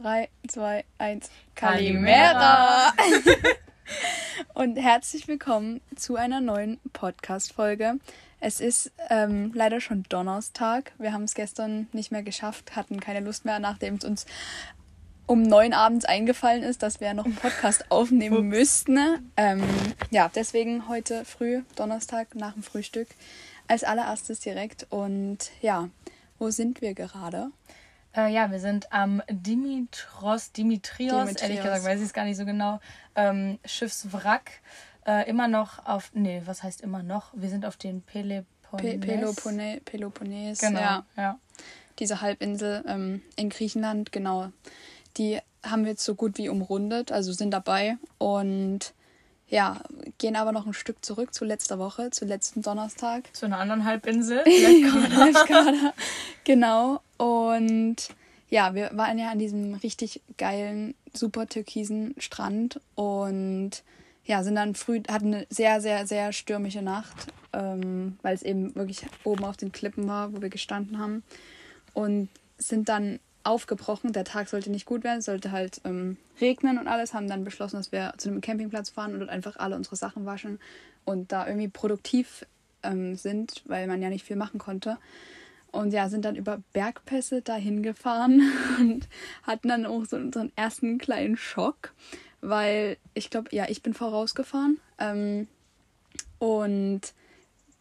3, 2, 1. Kalimera! Und herzlich willkommen zu einer neuen Podcast-Folge. Es ist ähm, leider schon Donnerstag. Wir haben es gestern nicht mehr geschafft, hatten keine Lust mehr, nachdem es uns um neun abends eingefallen ist, dass wir noch einen Podcast aufnehmen müssten. Ähm, ja, deswegen heute früh, Donnerstag, nach dem Frühstück, als allererstes direkt. Und ja, wo sind wir gerade? Äh, ja, wir sind am Dimitros, Dimitrios, Dimitrios. ehrlich gesagt weiß ich es gar nicht so genau, ähm, Schiffswrack. Äh, immer noch auf, nee, was heißt immer noch? Wir sind auf den Peloponnes. Pe Pelopone Peloponnes. Genau, Ja, ja. diese Halbinsel ähm, in Griechenland, genau. Die haben wir jetzt so gut wie umrundet, also sind dabei und ja, gehen aber noch ein Stück zurück zu letzter Woche, zu letzten Donnerstag. Zu einer anderen Halbinsel. Lefkada. genau. Und ja, wir waren ja an diesem richtig geilen, super türkisen Strand und ja, sind dann früh, hatten eine sehr, sehr, sehr stürmische Nacht, ähm, weil es eben wirklich oben auf den Klippen war, wo wir gestanden haben. Und sind dann aufgebrochen. Der Tag sollte nicht gut werden, sollte halt ähm, regnen und alles. Haben dann beschlossen, dass wir zu einem Campingplatz fahren und dort einfach alle unsere Sachen waschen und da irgendwie produktiv ähm, sind, weil man ja nicht viel machen konnte. Und ja, sind dann über Bergpässe dahin gefahren und hatten dann auch so unseren ersten kleinen Schock, weil ich glaube, ja, ich bin vorausgefahren ähm, und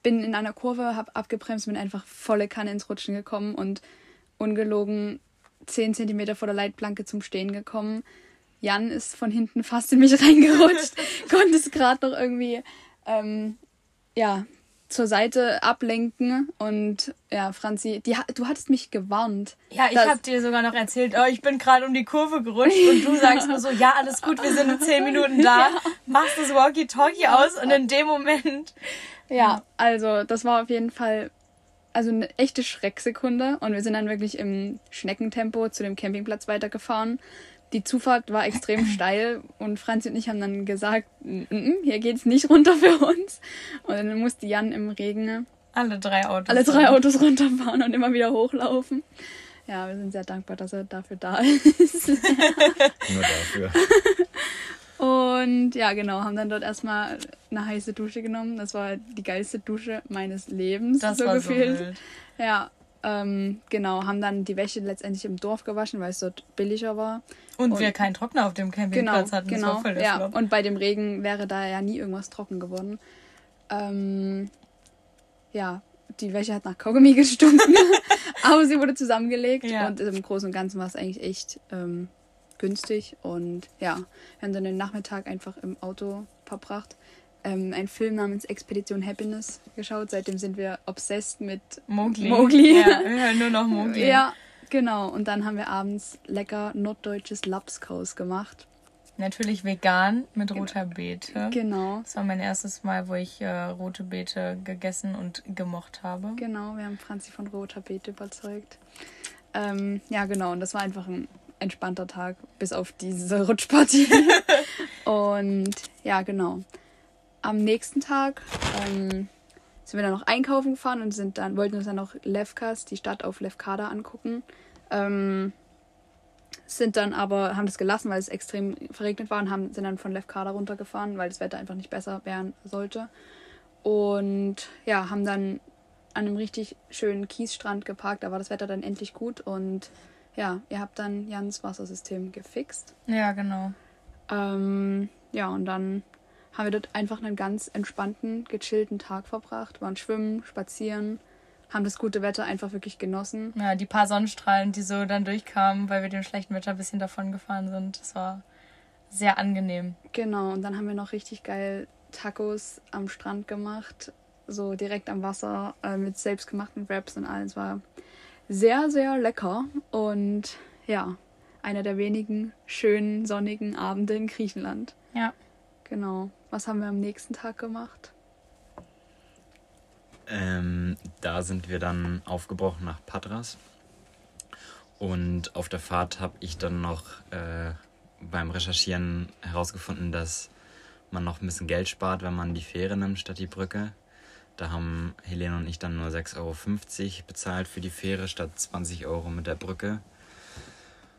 bin in einer Kurve, habe abgebremst, bin einfach volle Kanne ins Rutschen gekommen und ungelogen 10 Zentimeter vor der Leitplanke zum Stehen gekommen. Jan ist von hinten fast in mich reingerutscht, konnte es gerade noch irgendwie ähm, ja, zur Seite ablenken und ja, Franzi, die, du hattest mich gewarnt. Ja, ich habe dir sogar noch erzählt, oh, ich bin gerade um die Kurve gerutscht und du sagst nur so, ja, alles gut, wir sind in zehn Minuten da, machst das Walkie-Talkie aus und in dem Moment, Ja, also das war auf jeden Fall also eine echte Schrecksekunde und wir sind dann wirklich im Schneckentempo zu dem Campingplatz weitergefahren. Die Zufahrt war extrem steil und Franzi und ich haben dann gesagt, "Mm, mm, hier geht's nicht runter für uns. Und dann musste Jan im Regen alle drei Autos. alle drei Autos runterfahren und immer wieder hochlaufen. Ja, wir sind sehr dankbar, dass er dafür da ist. Nur dafür. Und ja, genau, haben dann dort erstmal eine heiße Dusche genommen. Das war die geilste Dusche meines Lebens, Das so war so gefühlt. wild. Ja, ähm, genau, haben dann die Wäsche letztendlich im Dorf gewaschen, weil es dort billiger war. Und, Und- wir keinen Trockner auf dem Genau, Campingplatz hatten, genau. voll der ja, Flop. und bei dem Regen wäre da ja nie irgendwas trocken geworden. Ähm, ja, die Wäsche hat nach Kaugummi gestunken, aber sie wurde zusammengelegt Ja. und im Großen und Ganzen war es eigentlich echt ähm, günstig. Und ja, wir haben dann den Nachmittag einfach im Auto verbracht. Ähm, einen Film namens Expedition Happiness geschaut. Seitdem sind wir obsessed mit Mowgli. Mowgli. Ja, wir hören nur noch Mowgli. Ja, genau. Und dann haben wir abends lecker norddeutsches Lapskaus gemacht. Natürlich vegan mit roter Beete. Genau. Das war mein erstes Mal, wo ich äh, rote Beete gegessen und gemocht habe. Genau, wir haben Franzi von roter Beete überzeugt. Ähm, ja, genau, und das war einfach ein entspannter Tag, bis auf diese Rutschpartie. und ja, genau. Am nächsten Tag ähm, sind wir dann noch einkaufen gefahren und sind dann, wollten uns dann noch Lefkas, die Stadt auf Lefkada, angucken. Ähm, sind dann aber, haben das gelassen, weil es extrem verregnet war und haben, sind dann von Lefkada runtergefahren, weil das Wetter einfach nicht besser werden sollte. Und ja, haben dann an einem richtig schönen Kiesstrand geparkt. Da war das Wetter dann endlich gut und ja, ihr habt dann Jans Wassersystem gefixt. Ja, genau. Ähm, ja, und dann haben wir dort einfach einen ganz entspannten, gechillten Tag verbracht, waren schwimmen, spazieren, haben das gute Wetter einfach wirklich genossen. Ja, die paar Sonnenstrahlen, die so dann durchkamen, weil wir dem schlechten Wetter ein bisschen davon gefahren sind, das war sehr angenehm. Genau, und dann haben wir noch richtig geil Tacos am Strand gemacht, so direkt am Wasser äh, mit selbstgemachten Wraps und alles. War sehr, sehr lecker und ja, einer der wenigen schönen sonnigen Abende in Griechenland. Ja. Genau. Was haben wir am nächsten Tag gemacht? Ähm, da sind wir dann aufgebrochen nach Patras. Und auf der Fahrt habe ich dann noch äh, beim Recherchieren herausgefunden, dass man noch ein bisschen Geld spart, wenn man die Fähre nimmt statt die Brücke. Da haben Helene und ich dann nur 6,50 Euro bezahlt für die Fähre statt 20 Euro mit der Brücke.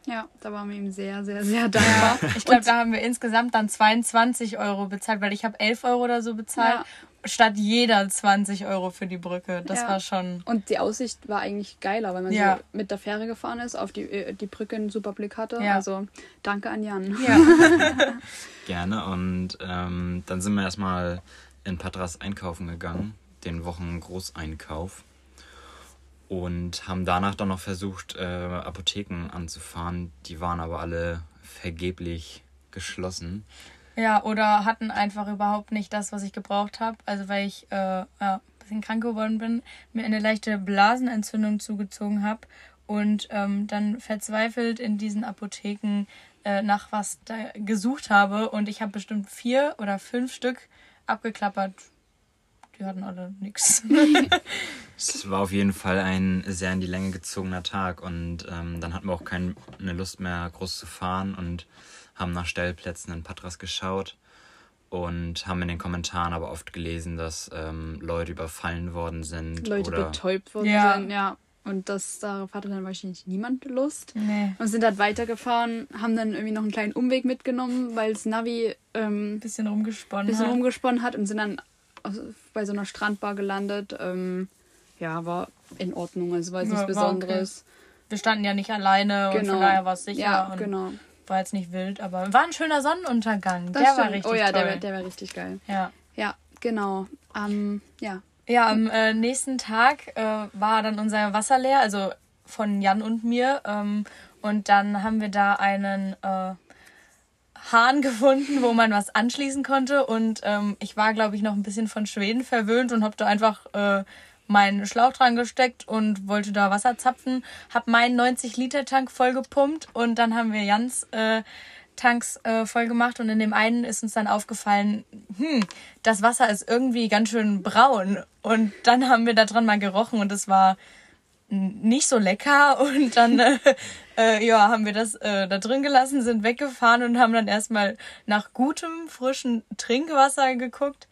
Ja, da waren wir ihm sehr, sehr, sehr dankbar. Ich glaube, da haben wir insgesamt dann 22 Euro bezahlt, weil ich habe 11 Euro oder so bezahlt. Ja. Statt jeder 20 Euro für die Brücke. Das Ja. war schon. Und die Aussicht war eigentlich geiler, weil man Ja. so mit der Fähre gefahren ist, auf die, äh, die Brücke einen super Blick hatte. Ja. Also danke an Jan. Ja. Gerne. Und ähm, dann sind wir erstmal in Patras einkaufen gegangen, den Wochengroßeinkauf. Und haben danach dann noch versucht, äh, Apotheken anzufahren. Die waren aber alle vergeblich geschlossen. Ja, oder hatten einfach überhaupt nicht das, was ich gebraucht habe. Also weil ich äh, ja, ein bisschen krank geworden bin, mir eine leichte Blasenentzündung zugezogen habe und ähm, dann verzweifelt in diesen Apotheken äh, nach was da gesucht habe. Und ich habe bestimmt vier oder fünf Stück abgeklappert. Die hatten alle nichts. Es war auf jeden Fall ein sehr in die Länge gezogener Tag und ähm, dann hatten wir auch keine Lust mehr groß zu fahren und haben nach Stellplätzen in Patras geschaut und haben in den Kommentaren aber oft gelesen, dass ähm, Leute überfallen worden sind Leute oder betäubt worden Ja. sind, ja. Und das, darauf hatte dann wahrscheinlich niemand Lust. nee. Und sind dann weitergefahren, haben dann irgendwie noch einen kleinen Umweg mitgenommen, weil das Navi ähm, Ein bisschen rumgesponnen. bisschen hat. rumgesponnen hat und sind dann bei so einer Strandbar gelandet. Ähm, ja, war in Ordnung, also war jetzt Ja, nichts war okay. Besonderes. Wir standen ja nicht alleine und Genau. von daher war es sicher. Ja, und genau. War jetzt nicht wild, aber war ein schöner Sonnenuntergang. Das der war stimmt. richtig Oh ja, der, der war richtig geil. ja. Ja, genau. Ähm, ja. ja, am äh, nächsten Tag äh, war dann unser Wasser leer, also von Jan und mir. Ähm, und dann haben wir da einen äh, Hahn gefunden, wo man was anschließen konnte. Und ähm, ich war, glaube ich, noch ein bisschen von Schweden verwöhnt und habe da einfach äh, meinen Schlauch dran gesteckt und wollte da Wasser zapfen. Hab meinen 90-Liter-Tank voll gepumpt und dann haben wir Jans äh, Tanks äh, voll gemacht und in dem einen ist uns dann aufgefallen, hm, das Wasser ist irgendwie ganz schön braun. Und dann haben wir da dran mal gerochen und es war nicht so lecker und dann äh, äh, ja haben wir das äh, da drin gelassen sind weggefahren und haben dann erstmal nach gutem frischen Trinkwasser geguckt.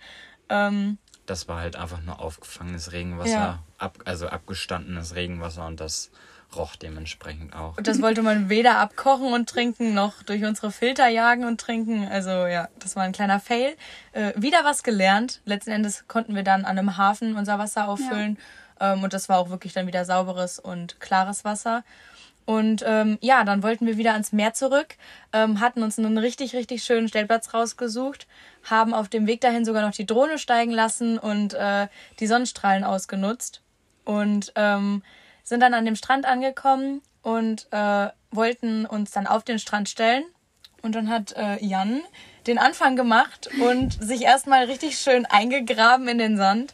Ähm, das war halt einfach nur aufgefangenes Regenwasser, Ja. ab, also abgestandenes Regenwasser und das roch dementsprechend auch. und das wollte man weder abkochen und trinken noch durch unsere Filter jagen und trinken. Also ja das war ein kleiner Fail. Äh, wieder was gelernt. Letzten Endes konnten wir dann an einem Hafen unser Wasser auffüllen. Ähm, und das war auch wirklich dann wieder sauberes und klares Wasser Und ähm, ja, dann wollten wir wieder ans Meer zurück, ähm, hatten uns einen richtig, richtig schönen Stellplatz rausgesucht, haben auf dem Weg dahin sogar noch die Drohne steigen lassen und äh, die Sonnenstrahlen ausgenutzt und ähm, sind dann an dem Strand angekommen und äh, wollten uns dann auf den Strand stellen. Und dann hat äh, Jan den Anfang gemacht und sich erstmal richtig schön eingegraben in den Sand.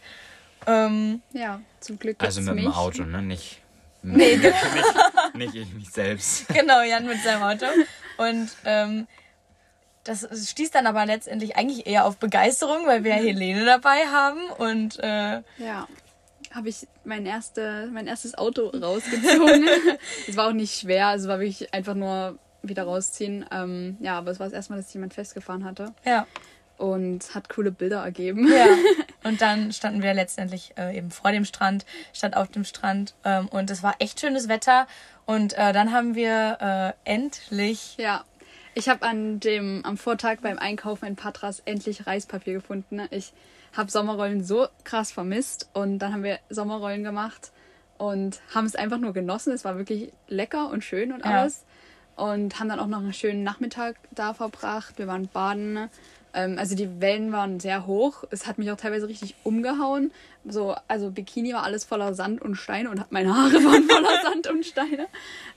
Ähm, Ja, zum Glück Also mit dem mich. Auto, ne? Nicht, nee, nicht, nicht ich mich selbst. genau, Jan mit seinem Auto. Und ähm, das stieß dann aber letztendlich eigentlich eher auf Begeisterung, weil wir ja Helene dabei haben. Und äh, Ja, habe ich mein, erste, mein erstes Auto rausgezogen. Es war auch nicht schwer, also war wirklich einfach nur wieder rausziehen. Ähm, ja, aber es war das erste Mal, dass jemand festgefahren hatte ja, und hat coole Bilder ergeben. ja. Und dann standen wir letztendlich äh, eben vor dem Strand, stand auf dem Strand ähm, und es war echt schönes Wetter. Und äh, dann haben wir äh, endlich Ja, ich habe an dem am Vortag beim Einkaufen in Patras endlich Reispapier gefunden. Ich habe Sommerrollen so krass vermisst und dann haben wir Sommerrollen gemacht und haben es einfach nur genossen. Es war wirklich lecker und schön und Ja. alles und haben dann auch noch einen schönen Nachmittag da verbracht. Wir waren baden. Ähm, also die Wellen waren sehr hoch. Es hat mich auch teilweise richtig umgehauen. So, also Bikini war alles voller Sand und Steine und meine Haare waren voller Sand und Steine.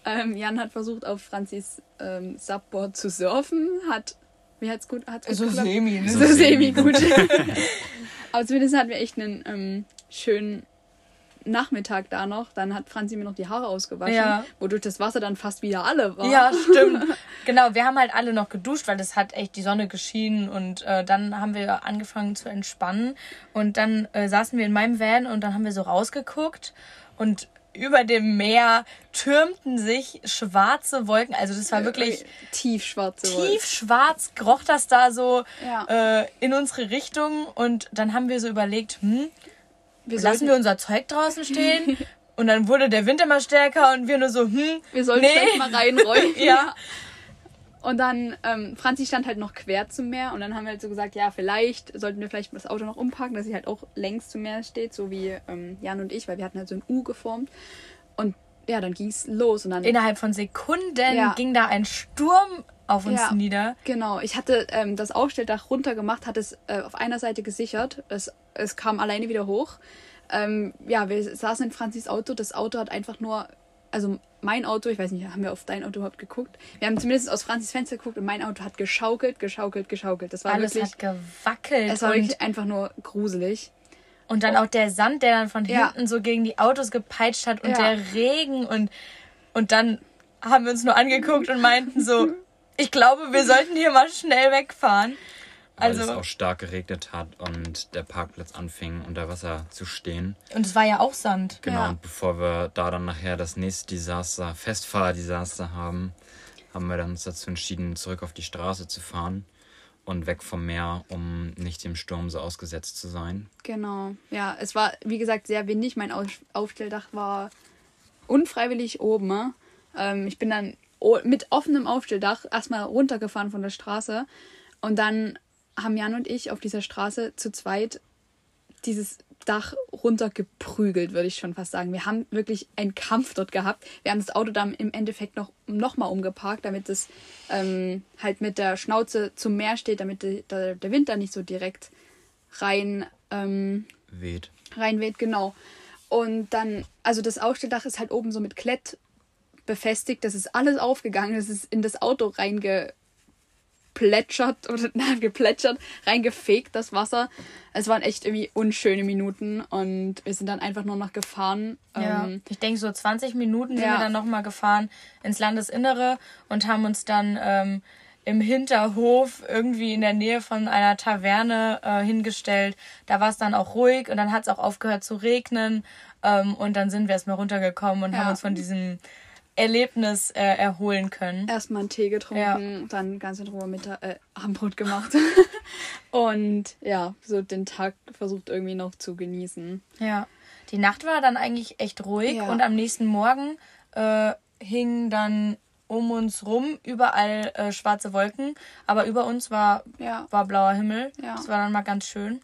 Ähm, Jan hat versucht, auf Franzis ähm, Subboard zu surfen. Hat, wie hat's gut, hat's gut so geklappt? semi. Ne? So semi gut. Aber zumindest hatten wir echt einen ähm, schönen Nachmittag da noch. Dann hat Franzi mir noch die Haare ausgewaschen, Ja. wodurch das Wasser dann fast wieder alle war. Ja, stimmt. genau, wir haben halt alle noch geduscht, weil es hat echt die Sonne geschienen und äh, dann haben wir angefangen zu entspannen und dann äh, saßen wir in meinem Van und dann haben wir so rausgeguckt und über dem Meer türmten sich schwarze Wolken. Also das war wirklich tiefschwarze Wolken. tief schwarz, kroch das da so Ja. äh, in unsere Richtung und dann haben wir so überlegt, hm, Wir lassen wir unser Zeug draußen stehen Und dann wurde der Wind immer stärker und wir nur so, hm, Wir sollten nee. vielleicht mal reinrollen. Ja. Und dann, ähm, Franzi stand halt noch quer zum Meer und dann haben wir halt so gesagt, ja, vielleicht sollten wir vielleicht das Auto noch umparken, dass sie halt auch längs zum Meer steht, so wie ähm, Jan und ich, weil wir hatten halt so ein U geformt. Und ja, dann ging es los und dann. Innerhalb von Sekunden Ja. ging da ein Sturm auf uns Ja. nieder. Genau, ich hatte ähm, das Aufstelldach runtergemacht, hatte es äh, auf einer Seite gesichert. Es, es kam alleine wieder hoch. Ähm, ja, wir saßen in Franzis Auto. Das Auto hat einfach nur, also mein Auto, ich weiß nicht, haben wir auf dein Auto überhaupt geguckt? Wir haben zumindest aus Franzis Fenster geguckt und mein Auto hat geschaukelt, geschaukelt, geschaukelt. Das war Alles wirklich, hat gewackelt. es war wirklich einfach nur gruselig. und dann auch der Sand, der dann von Ja. hinten so gegen die Autos gepeitscht hat und Ja. der Regen und, und dann haben wir uns nur angeguckt und meinten so, ich glaube, wir sollten hier mal schnell wegfahren. Weil es Also, auch stark geregnet hat und der Parkplatz anfing unter Wasser zu stehen. und es war ja auch Sand. Genau, Ja. und bevor wir da dann nachher das nächste Desaster, Festfahrdesaster haben, haben wir dann uns dazu entschieden, zurück auf die Straße zu fahren und weg vom Meer, um nicht dem Sturm so ausgesetzt zu sein. Genau. Ja, es war, wie gesagt, sehr windig. Mein Auf- Aufstelldach war unfreiwillig oben. ne? Ähm, ich bin dann mit offenem Aufstelldach erstmal runtergefahren von der Straße. Und dann haben Jan und ich auf dieser Straße zu zweit dieses Dach runtergeprügelt, würde ich schon fast sagen. Wir haben wirklich einen Kampf dort gehabt. Wir haben das Auto dann im Endeffekt noch, noch mal umgeparkt, damit es ähm, halt mit der Schnauze zum Meer steht, damit die, der, der Wind da nicht so direkt rein ähm, Weht. reinweht, genau. Und dann, also das Aufstelldach ist halt oben so mit Klett befestigt. Das ist alles aufgegangen. Das ist in das Auto reingeplätschert oder na, geplätschert, reingefegt, das Wasser. Es waren echt irgendwie unschöne Minuten und wir sind dann einfach nur noch gefahren. Ja, Ähm, ich denke, so 20 Minuten sind Ja. wir dann nochmal gefahren ins Landesinnere und haben uns dann ähm, im Hinterhof irgendwie in der Nähe von einer Taverne äh, hingestellt. Da war es dann auch ruhig und dann hat es auch aufgehört zu regnen. Ähm, und dann sind wir erstmal runtergekommen und Ja. haben uns von diesem Erlebnis äh, erholen können. erstmal einen Tee getrunken, dann ganz in Ruhe Mittag, äh, Abendbrot gemacht. und ja, so den Tag versucht irgendwie noch zu genießen. Ja. Die Nacht war dann eigentlich echt ruhig Ja. und am nächsten Morgen äh, hingen dann um uns rum überall äh, schwarze Wolken, aber über uns war, Ja. war blauer Himmel. Ja. Das war dann mal ganz schön.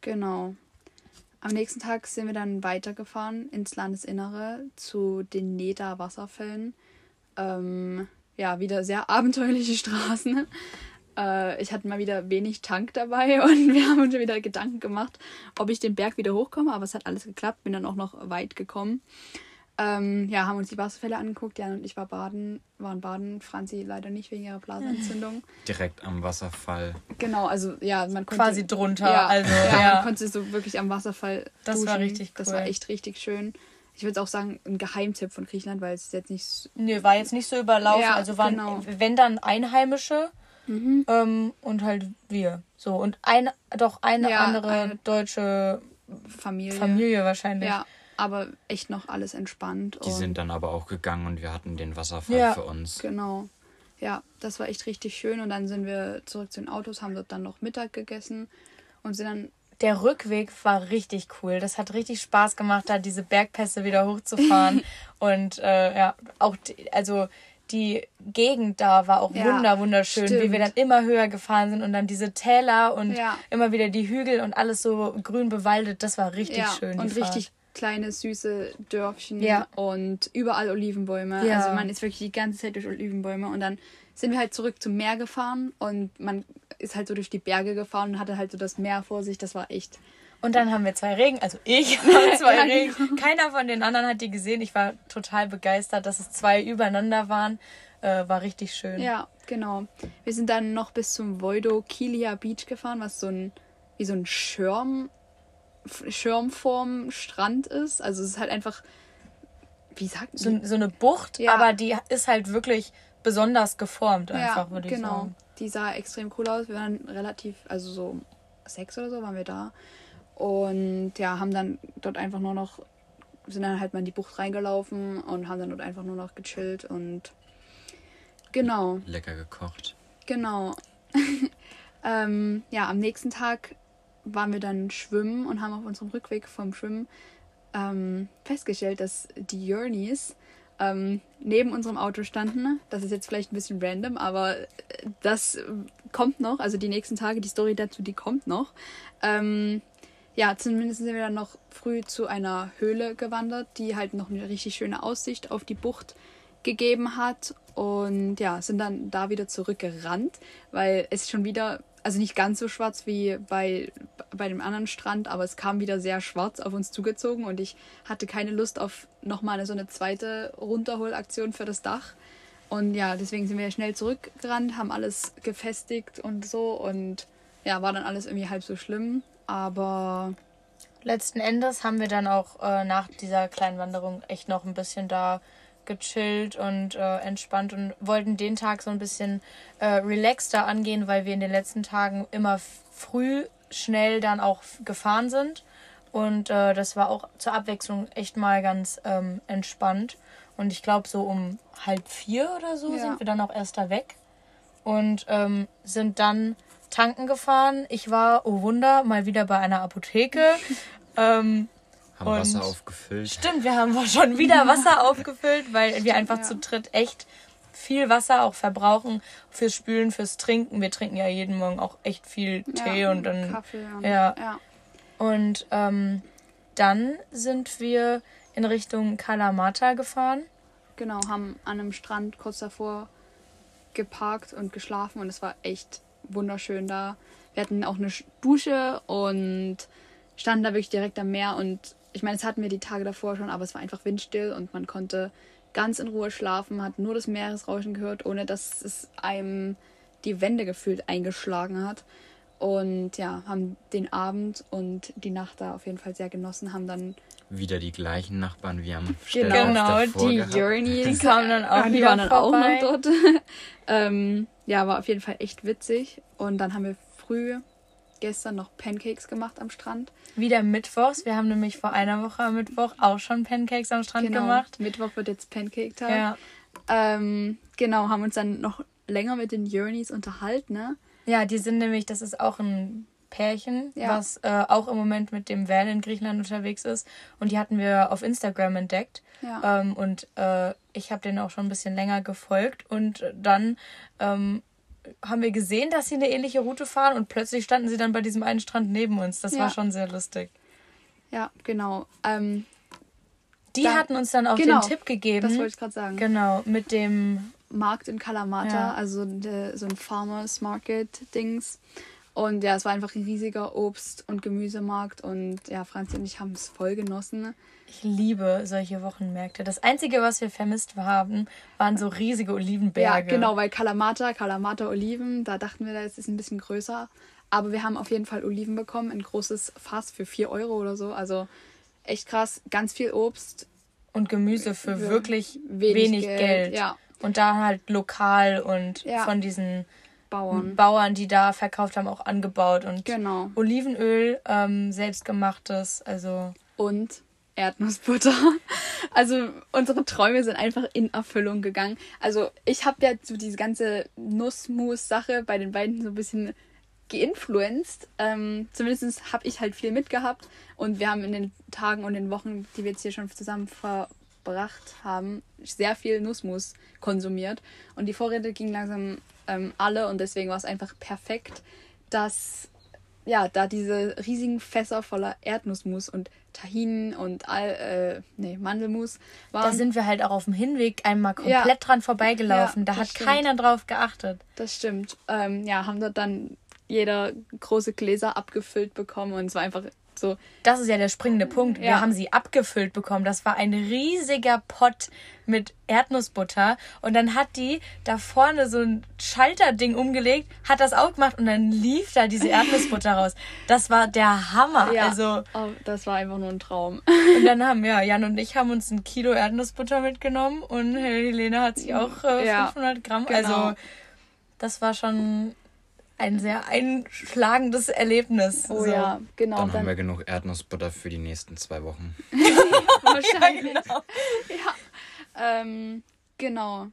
Genau. Am nächsten Tag sind wir dann weitergefahren ins Landesinnere zu den Neda Wasserfällen. Ähm, ja, wieder sehr abenteuerliche Straßen. Äh, ich hatte mal wieder wenig Tank dabei und wir haben uns wieder Gedanken gemacht, ob ich den Berg wieder hochkomme, aber es hat alles geklappt, bin dann auch noch weit gekommen. Ähm, ja, haben uns die Wasserfälle angeguckt. Jan und ich war baden, waren baden. Franzi leider nicht wegen ihrer Blasenentzündung. Direkt am Wasserfall. Genau, also ja, man konnte Quasi drunter. ja, also, ja, ja. man konnte so wirklich am Wasserfall Das duschen. war richtig Das cool. war echt richtig schön. Ich würde auch sagen, ein Geheimtipp von Griechenland, weil es ist jetzt nicht so, Nö, war jetzt nicht so überlaufen. Ja, also waren, genau. Mhm. wenn dann Einheimische ähm, und halt wir. So. Und ein, doch eine Ja, andere eine- deutsche Familie. Familie wahrscheinlich. Ja, aber echt noch alles entspannt. Die und sind dann aber auch gegangen und wir hatten den Wasserfall Ja. für uns. Genau. Ja, das war echt richtig schön. Und dann sind wir zurück zu den Autos, haben dort dann noch Mittag gegessen und sind dann Der Rückweg war richtig cool. Das hat richtig Spaß gemacht, da diese Bergpässe wieder hochzufahren. und äh, ja, auch die, also die Gegend da war auch Ja, wunder wunderschön, wie stimmt. wir dann immer höher gefahren sind und dann diese Täler und Ja. immer wieder die Hügel und alles so grün bewaldet. Das war richtig ja, schön. und die Fahrt. Kleine, süße Dörfchen Ja. und überall Olivenbäume. Ja. Also man ist wirklich die ganze Zeit durch Olivenbäume und dann sind wir halt zurück zum Meer gefahren und man ist halt so durch die Berge gefahren und hatte halt so das Meer vor sich. Das war echt. Und dann haben wir zwei Regen, also ich habe zwei Regen. Keiner von den anderen hat die gesehen. Ich war total begeistert, dass es zwei übereinander waren. Äh, war richtig schön. Ja, genau. Wir sind dann noch bis zum Voido Kilia Beach gefahren, was so ein wie so ein Schirm Schirmform Strand ist. Also es ist halt einfach wie sagt So, so eine Bucht, Ja. aber die ist halt wirklich besonders geformt, einfach, ja, würde ich genau. sagen. Die sah extrem cool aus. Wir waren relativ, also so sechs oder so waren wir da. Und ja, haben dann dort einfach nur noch, sind dann halt mal in die Bucht reingelaufen und haben dann dort einfach nur noch gechillt und genau, Lecker gekocht. genau. ähm, ja, am nächsten Tag waren wir dann schwimmen und haben auf unserem Rückweg vom Schwimmen ähm, festgestellt, dass die Journeys ähm, neben unserem Auto standen. Das ist jetzt vielleicht ein bisschen random, aber äh, das kommt noch. Also die nächsten Tage, die Story dazu, die kommt noch. Ähm, ja, zumindest sind wir dann noch früh zu einer Höhle gewandert, die halt noch eine richtig schöne Aussicht auf die Bucht gegeben hat. Und ja, sind dann da wieder zurückgerannt, weil es schon wieder, also nicht ganz so schwarz wie bei, bei dem anderen Strand, aber es kam wieder sehr schwarz auf uns zugezogen und ich hatte keine Lust auf nochmal so eine zweite Runterholaktion für das Dach. Und ja, deswegen sind wir schnell zurückgerannt, haben alles gefestigt und so und ja, war dann alles irgendwie halb so schlimm. Aber letzten Endes haben wir dann auch äh, nach dieser kleinen Wanderung echt noch ein bisschen da gechillt und äh, entspannt und wollten den Tag so ein bisschen äh, relaxter angehen, weil wir in den letzten Tagen immer früh schnell dann auch gefahren sind. Und äh, das war auch zur Abwechslung echt mal ganz ähm, entspannt. Und ich glaube, so um halb vier oder so ja. sind wir dann auch erst da weg und ähm, sind dann tanken gefahren. Ich war, oh Wunder, mal wieder bei einer Apotheke. ähm, haben Wasser aufgefüllt. Stimmt, wir haben schon wieder Wasser aufgefüllt, weil wir einfach ja. zu dritt echt viel Wasser auch verbrauchen fürs Spülen, fürs Trinken. Wir trinken ja jeden Morgen auch echt viel Tee ja, und dann Kaffee, ja. ja. Und ähm, dann sind wir in Richtung Kalamata gefahren. Genau, haben an einem Strand kurz davor geparkt und geschlafen und es war echt wunderschön da. Wir hatten auch eine Dusche und standen da wirklich direkt am Meer und ich meine, es hatten wir die Tage davor schon, aber es war einfach windstill und man konnte ganz in Ruhe schlafen, hat nur das Meeresrauschen gehört, ohne dass es einem die Wände gefühlt eingeschlagen hat. Und ja, haben den Abend und die Nacht da auf jeden Fall sehr genossen, haben dann wieder die gleichen Nachbarn wie am Genau, die Journeys kamen dann auch, die waren dann auch noch dort. ähm, ja, war auf jeden Fall echt witzig. Und dann haben wir früh gestern noch Pancakes gemacht am Strand. Wieder Mittwochs. Wir haben nämlich vor einer Woche am Mittwoch auch schon Pancakes am Strand genau. gemacht. Mittwoch wird jetzt Pancake-Tag. Ja. Ähm, genau, haben uns dann noch länger mit den Journeys unterhalten, ne? Ja, die sind nämlich, das ist auch ein Pärchen, ja. was äh, auch im Moment mit dem Van in Griechenland unterwegs ist. Und die hatten wir auf Instagram entdeckt. Ja. Ähm, und äh, ich habe denen auch schon ein bisschen länger gefolgt. Und dann ähm, haben wir gesehen, dass sie eine ähnliche Route fahren. Und plötzlich standen sie dann bei diesem einen Strand neben uns. Das ja. war schon sehr lustig. Ja, genau. Ähm, die dann, hatten uns dann auch genau, den Tipp gegeben. Das wollte ich gerade sagen. Genau, mit dem Markt in Kalamata, ja. also de, so ein Farmers Market Dings. Und ja, es war einfach ein riesiger Obst- und Gemüsemarkt und ja, Franzi und ich haben es voll genossen. Ich liebe solche Wochenmärkte. Das Einzige, was wir vermisst haben, waren so riesige Olivenberge. Ja, genau, weil Kalamata, Kalamata Oliven, da dachten wir, das ist ein bisschen größer. Aber wir haben auf jeden Fall Oliven bekommen, ein großes Fass für 4 Euro oder so. Also echt krass, ganz viel Obst. Und Gemüse für, für wirklich wenig, wenig Geld. Geld. Ja. Und da halt lokal und ja. von diesen Bauern. Bauern, die da verkauft haben, auch angebaut. Und genau. Olivenöl, ähm, selbstgemachtes, also. Und Erdnussbutter. Also unsere Träume sind einfach in Erfüllung gegangen. Also ich habe ja so diese ganze Nussmus-Sache bei den beiden so ein bisschen geinfluenced. Ähm, Zumindest habe ich halt viel mitgehabt und wir haben in den Tagen und den Wochen, die wir jetzt hier schon zusammen verbracht haben, sehr viel Nussmus konsumiert. Und die Vorräte gingen langsam ähm, alle und deswegen war es einfach perfekt, dass ja, da diese riesigen Fässer voller Erdnussmus und Tahinen und all, äh, nee, Mandelmus waren. Da sind wir halt auch auf dem Hinweg einmal komplett ja. dran vorbeigelaufen. Ja, da hat stimmt. keiner drauf geachtet. Das stimmt. Ähm, ja, haben dort dann jeder große Gläser abgefüllt bekommen und es war einfach so. Das ist ja der springende Punkt. Ja. Wir haben sie abgefüllt bekommen. Das war ein riesiger Pott mit Erdnussbutter. Und dann hat die da vorne so ein Schalterding umgelegt, hat das aufgemacht und dann lief da diese Erdnussbutter raus. Das war der Hammer. Ja. Also, oh, das war einfach nur ein Traum. Und dann haben ja Jan und ich haben uns ein Kilo Erdnussbutter mitgenommen und Helene hat sich auch äh, 500 ja, Gramm. Genau. Also das war schon ein sehr einschlagendes Erlebnis. Oh so. ja, genau. Dann, dann, haben wir genug Erdnussbutter für die nächsten zwei Wochen. Wahrscheinlich. ja, genau. Ja, ähm, genau.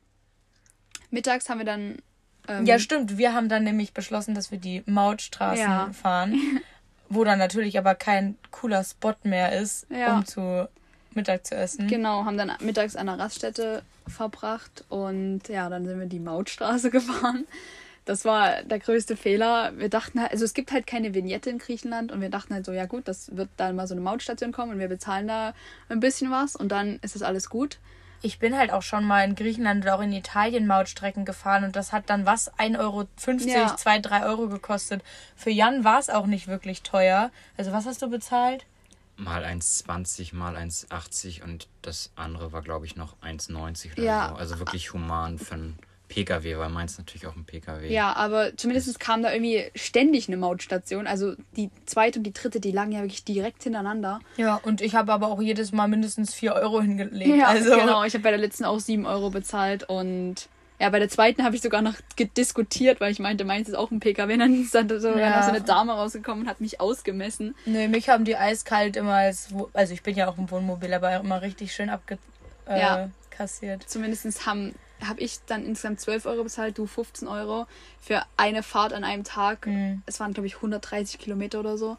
Mittags haben wir dann. Ähm, ja, stimmt. Wir haben dann nämlich beschlossen, dass wir die Mautstraßen ja. fahren. wo dann natürlich aber kein cooler Spot mehr ist, Ja. um zu Mittag zu essen. Genau, haben dann mittags an der Raststätte verbracht und ja, dann sind wir die Mautstraße gefahren. Das war der größte Fehler. Wir dachten halt, also es gibt halt keine Vignette in Griechenland und wir dachten halt so, ja gut, das wird dann mal so eine Mautstation kommen und wir bezahlen da ein bisschen was und dann ist das alles gut. Ich bin halt auch schon mal in Griechenland oder auch in Italien Mautstrecken gefahren und das hat dann was 1,50 Euro, Ja. 2, 3 Euro gekostet. Für Jan war es auch nicht wirklich teuer. Also was hast du bezahlt? Mal 1,20, mal 1,80 und das andere war, glaube ich, noch 1,90 oder Ja. so. Also wirklich human für einen Pkw, weil meins natürlich auch ein Pkw. Ja, aber zumindest kam da irgendwie ständig eine Mautstation. Also die zweite und die dritte, die lagen ja wirklich direkt hintereinander. Ja, und ich habe aber auch jedes Mal mindestens 4 Euro hingelegt. Ja, also genau. Ich habe bei der letzten auch 7 Euro bezahlt und ja, bei der zweiten habe ich sogar noch diskutiert, weil ich meinte, meins ist auch ein PKW. Und dann ist dann so, Ja. so eine Dame rausgekommen und hat mich ausgemessen. Nee, mich haben die eiskalt immer als, also ich bin ja auch im Wohnmobil, aber immer richtig schön abgekassiert. Äh, Ja. kassiert. Zumindest haben habe ich dann insgesamt 12 Euro bezahlt, du 15 Euro für eine Fahrt an einem Tag. Mhm. Es waren, glaube ich, 130 Kilometer oder so.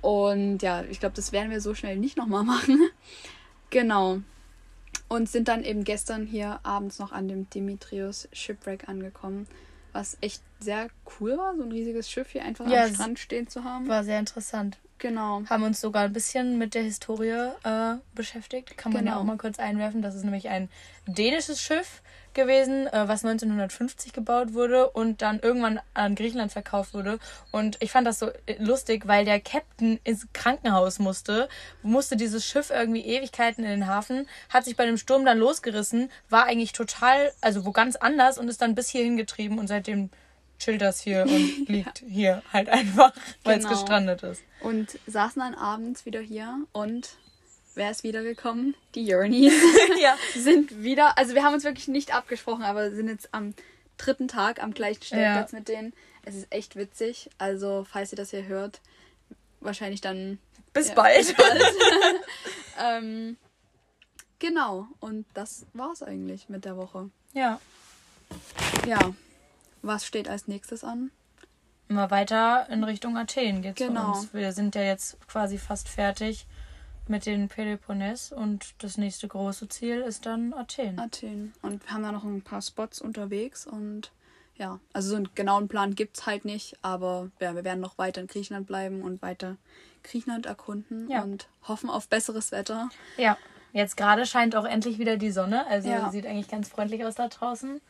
Und ja, ich glaube, das werden wir so schnell nicht nochmal machen. genau. Und sind dann eben gestern hier abends noch an dem Dimitrios Shipwreck angekommen, was echt sehr cool war, so ein riesiges Schiff hier einfach Ja, am Strand stehen zu haben. War sehr interessant. Genau. Haben uns sogar ein bisschen mit der Historie äh, beschäftigt. Kann man ja Genau. auch mal kurz einwerfen. Das ist nämlich ein dänisches Schiff gewesen, äh, was 1950 gebaut wurde und dann irgendwann an Griechenland verkauft wurde. Und ich fand das so äh, lustig, weil der Captain ins Krankenhaus musste, musste dieses Schiff irgendwie Ewigkeiten in den Hafen, hat sich bei dem Sturm dann losgerissen, war eigentlich total, also wo ganz anders und ist dann bis hierhin getrieben und seitdem chillt das hier und liegt hier halt einfach, weil es Genau. gestrandet ist. Und saßen dann abends wieder hier und wer ist wiedergekommen? Die Journeys. ja. sind wieder, also wir haben uns wirklich nicht abgesprochen, aber sind jetzt am dritten Tag am gleichen Stellplatz mit denen. Es ist echt witzig. Also, falls ihr das hier hört, wahrscheinlich dann Bis Ja, bald. ähm, genau. Und das war's eigentlich mit der Woche. Ja. Ja. Was steht als nächstes an? Immer weiter in Richtung Athen geht's Genau. uns. Wir sind ja jetzt quasi fast fertig mit den Peloponnes und das nächste große Ziel ist dann Athen. Athen. Und wir haben da noch ein paar Spots unterwegs und ja, also so einen genauen Plan gibt's halt nicht, aber ja, wir werden noch weiter in Griechenland bleiben und weiter Griechenland erkunden Ja. und hoffen auf besseres Wetter. Ja. Jetzt gerade scheint auch endlich wieder die Sonne, also Ja. sieht eigentlich ganz freundlich aus da draußen.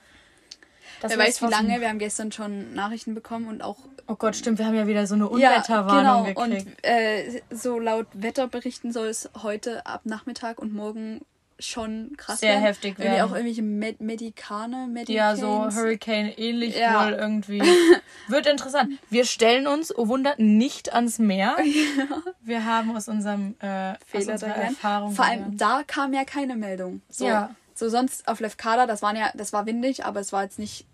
Das Wer weiß wie lange, wir haben gestern schon Nachrichten bekommen und auch Oh Gott, stimmt, wir haben ja wieder so eine Unwetterwarnung genau. gekriegt. Und äh, so laut Wetterberichten soll es heute ab Nachmittag und morgen schon krass Sehr werden. heftig Irgendwie werden. auch irgendwelche Med Medikane, Ja, so Medicans. Hurricane ähnlich Ja. wohl irgendwie. Wird interessant. Wir stellen uns, oh Wunder, nicht ans Meer. Wir haben aus unserem äh, aus Fehler unserer daran. Erfahrung Vor allem gelernt. da kam ja keine Meldung. So, Ja. So sonst auf Lefkada, das waren ja, das war windig, aber es war jetzt nicht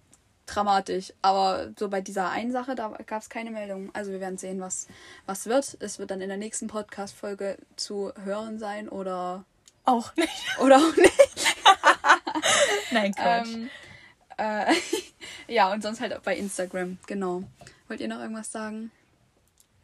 dramatisch. Aber so bei dieser einen Sache, da gab es keine Meldung. Also wir werden sehen, was, was wird. Es wird dann in der nächsten Podcast-Folge zu hören sein oder, auch nicht. oder auch nicht. Nein, Quatsch. Ähm, äh, ja, und sonst halt auch bei Instagram, genau. Wollt ihr noch irgendwas sagen?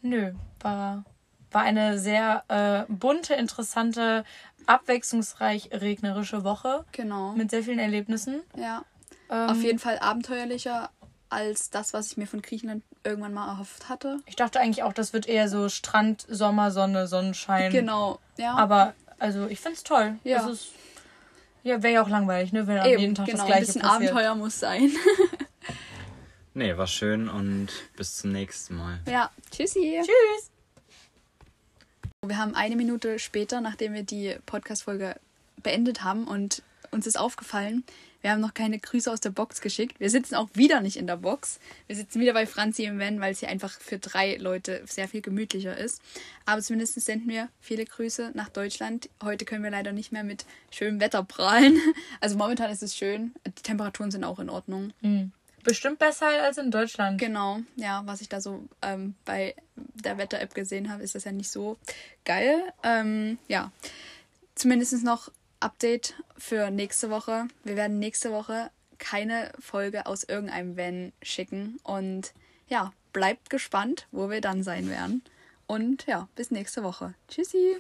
Nö, war, war eine sehr äh, bunte, interessante, abwechslungsreich regnerische Woche Genau. mit sehr vielen Erlebnissen. ja. Ähm, Auf jeden Fall abenteuerlicher als das, was ich mir von Griechenland irgendwann mal erhofft hatte. Ich dachte eigentlich auch, das wird eher so Strand, Sommer, Sonne, Sonnenschein. Genau, ja. Aber also ich find's toll. Ja. Das ist, ja, wäre ja auch langweilig, ne? Wenn am Eben, jeden Tag genau, das ein gleiche bisschen passiert. Abenteuer muss sein. Nee, war schön und bis zum nächsten Mal. ja, tschüssi. Tschüss. Wir haben eine Minute später, nachdem wir die Podcast-Folge beendet haben und uns ist aufgefallen, wir haben noch keine Grüße aus der Box geschickt. Wir sitzen auch wieder nicht in der Box. Wir sitzen wieder bei Franzi im Van, weil es hier einfach für drei Leute sehr viel gemütlicher ist. Aber zumindest senden wir viele Grüße nach Deutschland. Heute können wir leider nicht mehr mit schönem Wetter prahlen. Also momentan ist es schön. Die Temperaturen sind auch in Ordnung. Hm. Bestimmt besser als in Deutschland. Genau, ja, was ich da so ähm, bei der Wetter-App gesehen habe, ist das ja nicht so geil. Ähm, ja, zumindest noch Update für nächste Woche. Wir werden nächste Woche keine Folge aus irgendeinem Van schicken. Und ja, bleibt gespannt, wo wir dann sein werden. Und ja, bis nächste Woche. Tschüssi.